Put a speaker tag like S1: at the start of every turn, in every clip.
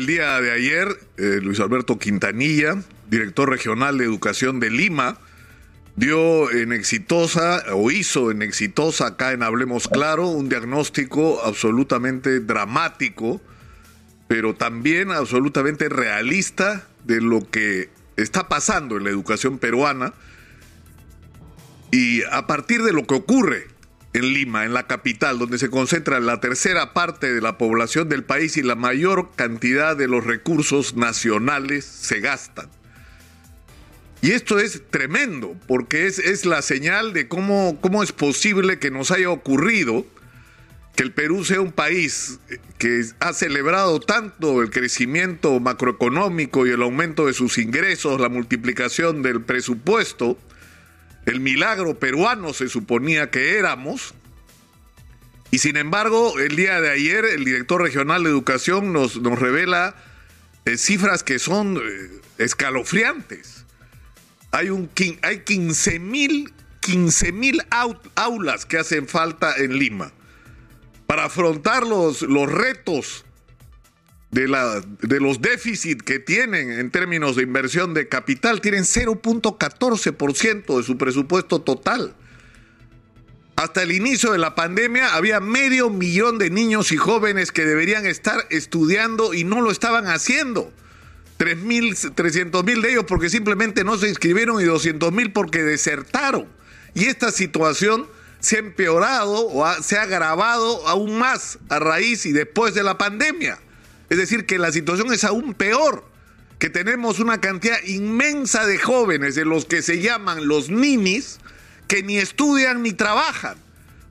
S1: el día de ayer, eh, Luis Alberto Quintanilla, director regional de educación de Lima, dio en exitosa o hizo en exitosa acá en Hablemos Claro un diagnóstico absolutamente dramático, pero también absolutamente realista de lo que está pasando en la educación peruana. Y a partir de lo que ocurre en Lima, en la capital, donde se concentra la tercera parte de la población del país y la mayor cantidad de los recursos nacionales se gastan. Y esto es tremendo, porque es, es la señal de cómo, cómo es posible que nos haya ocurrido que el Perú sea un país que ha celebrado tanto el crecimiento macroeconómico y el aumento de sus ingresos, la multiplicación del presupuesto, el milagro peruano se suponía que éramos, y sin embargo, el día de ayer el director regional de educación nos, nos revela eh, cifras que son eh, escalofriantes. Hay, un, hay 15 mil 15 aulas que hacen falta en Lima para afrontar los, los retos de, la, de los déficits que tienen en términos de inversión de capital, tienen 0.14% de su presupuesto total. Hasta el inicio de la pandemia había medio millón de niños y jóvenes que deberían estar estudiando y no lo estaban haciendo. 300 mil de ellos porque simplemente no se inscribieron y 200 mil porque desertaron. Y esta situación se ha empeorado o se ha agravado aún más a raíz y después de la pandemia. Es decir, que la situación es aún peor, que tenemos una cantidad inmensa de jóvenes de los que se llaman los ninis, que ni estudian ni trabajan,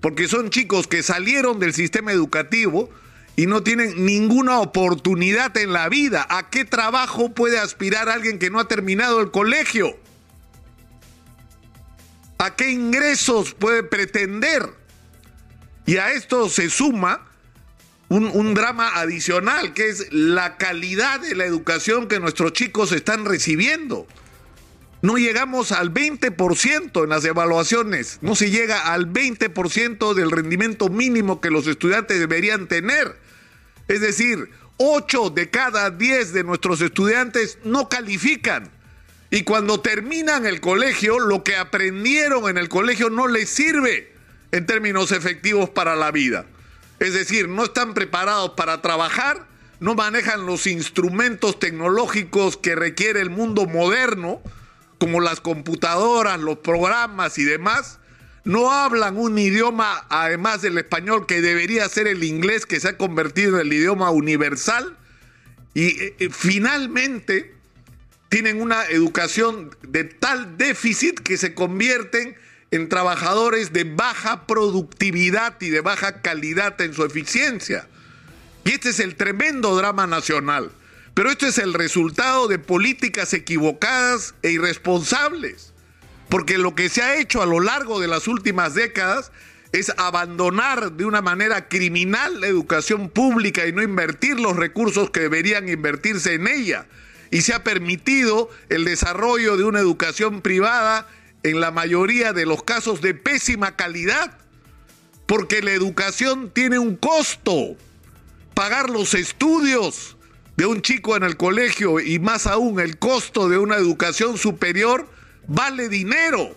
S1: porque son chicos que salieron del sistema educativo y no tienen ninguna oportunidad en la vida. ¿A qué trabajo puede aspirar alguien que no ha terminado el colegio? ¿A qué ingresos puede pretender? Y a esto se suma un, drama adicional, que es la calidad de la educación que nuestros chicos están recibiendo. No llegamos al 20% en las evaluaciones, no se llega al 20% del rendimiento mínimo que los estudiantes deberían tener. Es decir, 8 de cada 10 de nuestros estudiantes no califican. Y cuando terminan el colegio, lo que aprendieron en el colegio no les sirve en términos efectivos para la vida. Es decir, no están preparados para trabajar, no manejan los instrumentos tecnológicos que requiere el mundo moderno, como las computadoras, los programas y demás. No hablan un idioma, además del español, que debería ser el inglés, que se ha convertido en el idioma universal. Y eh, eh, finalmente tienen una educación de tal déficit que se convierten en trabajadores de baja productividad y de baja calidad en su eficiencia. Y este es el tremendo drama nacional. Pero esto es el resultado de políticas equivocadas e irresponsables. Porque lo que se ha hecho a lo largo de las últimas décadas es abandonar de una manera criminal la educación pública y no invertir los recursos que deberían invertirse en ella. Y se ha permitido el desarrollo de una educación privada en la mayoría de los casos de pésima calidad, porque la educación tiene un costo. Pagar los estudios de un chico en el colegio y más aún el costo de una educación superior vale dinero.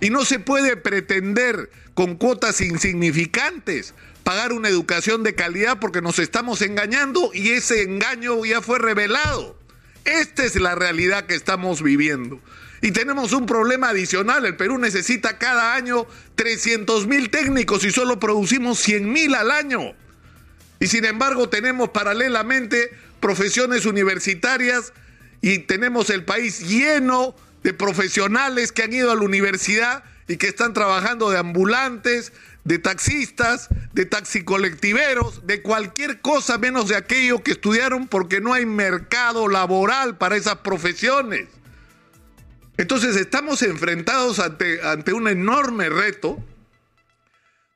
S1: Y no se puede pretender con cuotas insignificantes pagar una educación de calidad porque nos estamos engañando y ese engaño ya fue revelado. Esta es la realidad que estamos viviendo. Y tenemos un problema adicional. El Perú necesita cada año 300 mil técnicos y solo producimos 100 mil al año. Y sin embargo tenemos paralelamente profesiones universitarias y tenemos el país lleno de profesionales que han ido a la universidad y que están trabajando de ambulantes, de taxistas, de taxicolectiveros, de cualquier cosa menos de aquello que estudiaron porque no hay mercado laboral para esas profesiones. Entonces estamos enfrentados ante, ante un enorme reto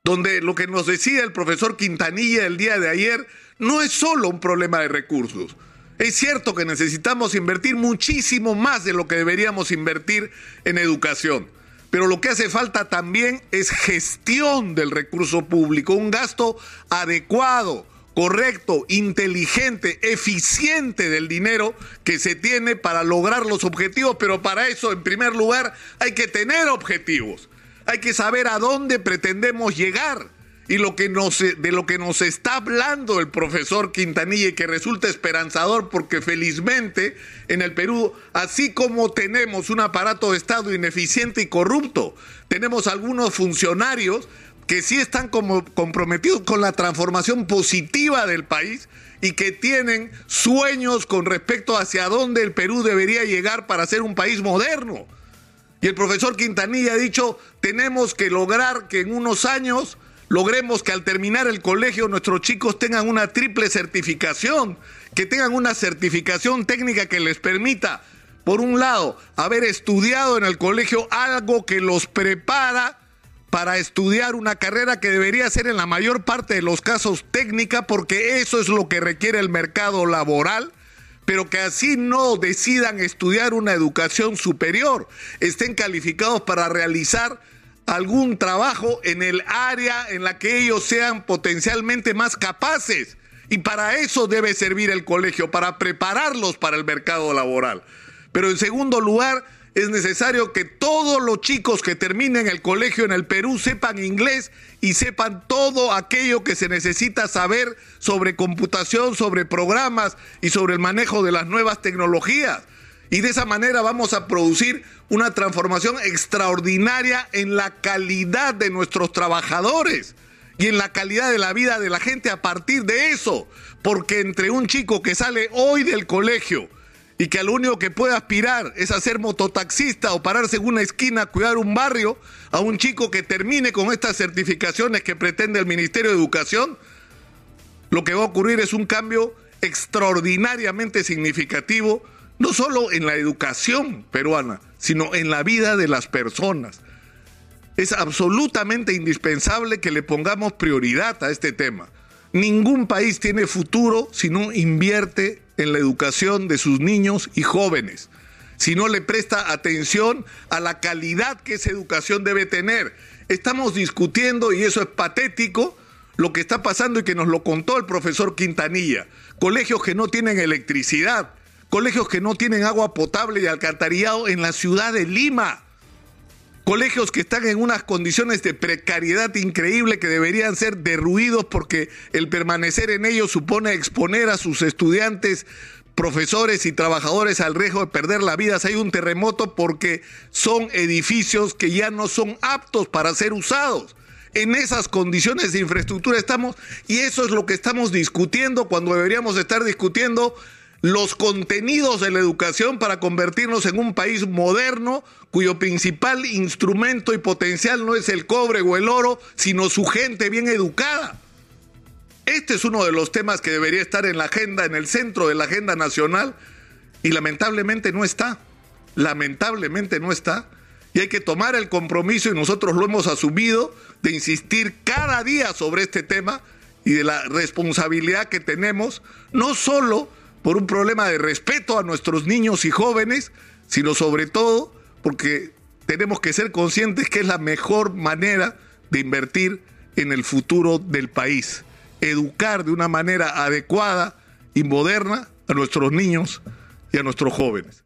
S1: donde lo que nos decía el profesor Quintanilla el día de ayer no es solo un problema de recursos. Es cierto que necesitamos invertir muchísimo más de lo que deberíamos invertir en educación, pero lo que hace falta también es gestión del recurso público, un gasto adecuado, correcto, inteligente, eficiente del dinero que se tiene para lograr los objetivos, pero para eso, en primer lugar, hay que tener objetivos. Hay que saber a dónde pretendemos llegar. Y lo que nos, de lo que nos está hablando el profesor Quintanilla y que resulta esperanzador porque felizmente en el Perú, así como tenemos un aparato de Estado ineficiente y corrupto, tenemos algunos funcionarios que sí están como comprometidos con la transformación positiva del país y que tienen sueños con respecto hacia dónde el Perú debería llegar para ser un país moderno. Y el profesor Quintanilla ha dicho, tenemos que lograr que en unos años logremos que al terminar el colegio nuestros chicos tengan una triple certificación, que tengan una certificación técnica que les permita, por un lado, haber estudiado en el colegio algo que los prepara para estudiar una carrera que debería ser en la mayor parte de los casos técnica, porque eso es lo que requiere el mercado laboral, pero que así no decidan estudiar una educación superior, estén calificados para realizar algún trabajo en el área en la que ellos sean potencialmente más capaces. Y para eso debe servir el colegio, para prepararlos para el mercado laboral. Pero en segundo lugar, es necesario que todos los chicos que terminen el colegio en el Perú sepan inglés y sepan todo aquello que se necesita saber sobre computación, sobre programas y sobre el manejo de las nuevas tecnologías. Y de esa manera vamos a producir una transformación extraordinaria en la calidad de nuestros trabajadores y en la calidad de la vida de la gente a partir de eso. Porque entre un chico que sale hoy del colegio, y que lo único que puede aspirar es a ser mototaxista o pararse en una esquina a cuidar un barrio, a un chico que termine con estas certificaciones que pretende el Ministerio de Educación, lo que va a ocurrir es un cambio extraordinariamente significativo, no solo en la educación peruana, sino en la vida de las personas. Es absolutamente indispensable que le pongamos prioridad a este tema. Ningún país tiene futuro si no invierte en la educación de sus niños y jóvenes, si no le presta atención a la calidad que esa educación debe tener. Estamos discutiendo, y eso es patético, lo que está pasando y que nos lo contó el profesor Quintanilla. Colegios que no tienen electricidad, colegios que no tienen agua potable y alcantarillado en la ciudad de Lima colegios que están en unas condiciones de precariedad increíble que deberían ser derruidos porque el permanecer en ellos supone exponer a sus estudiantes profesores y trabajadores al riesgo de perder la vida si hay un terremoto porque son edificios que ya no son aptos para ser usados. En esas condiciones de infraestructura estamos y eso es lo que estamos discutiendo cuando deberíamos estar discutiendo los contenidos de la educación para convertirnos en un país moderno cuyo principal instrumento y potencial no es el cobre o el oro, sino su gente bien educada. Este es uno de los temas que debería estar en la agenda, en el centro de la agenda nacional, y lamentablemente no está. Lamentablemente no está. Y hay que tomar el compromiso, y nosotros lo hemos asumido, de insistir cada día sobre este tema y de la responsabilidad que tenemos, no solo por un problema de respeto a nuestros niños y jóvenes, sino sobre todo porque tenemos que ser conscientes que es la mejor manera de invertir en el futuro del país. Educar de una manera adecuada y moderna a nuestros niños y a nuestros jóvenes.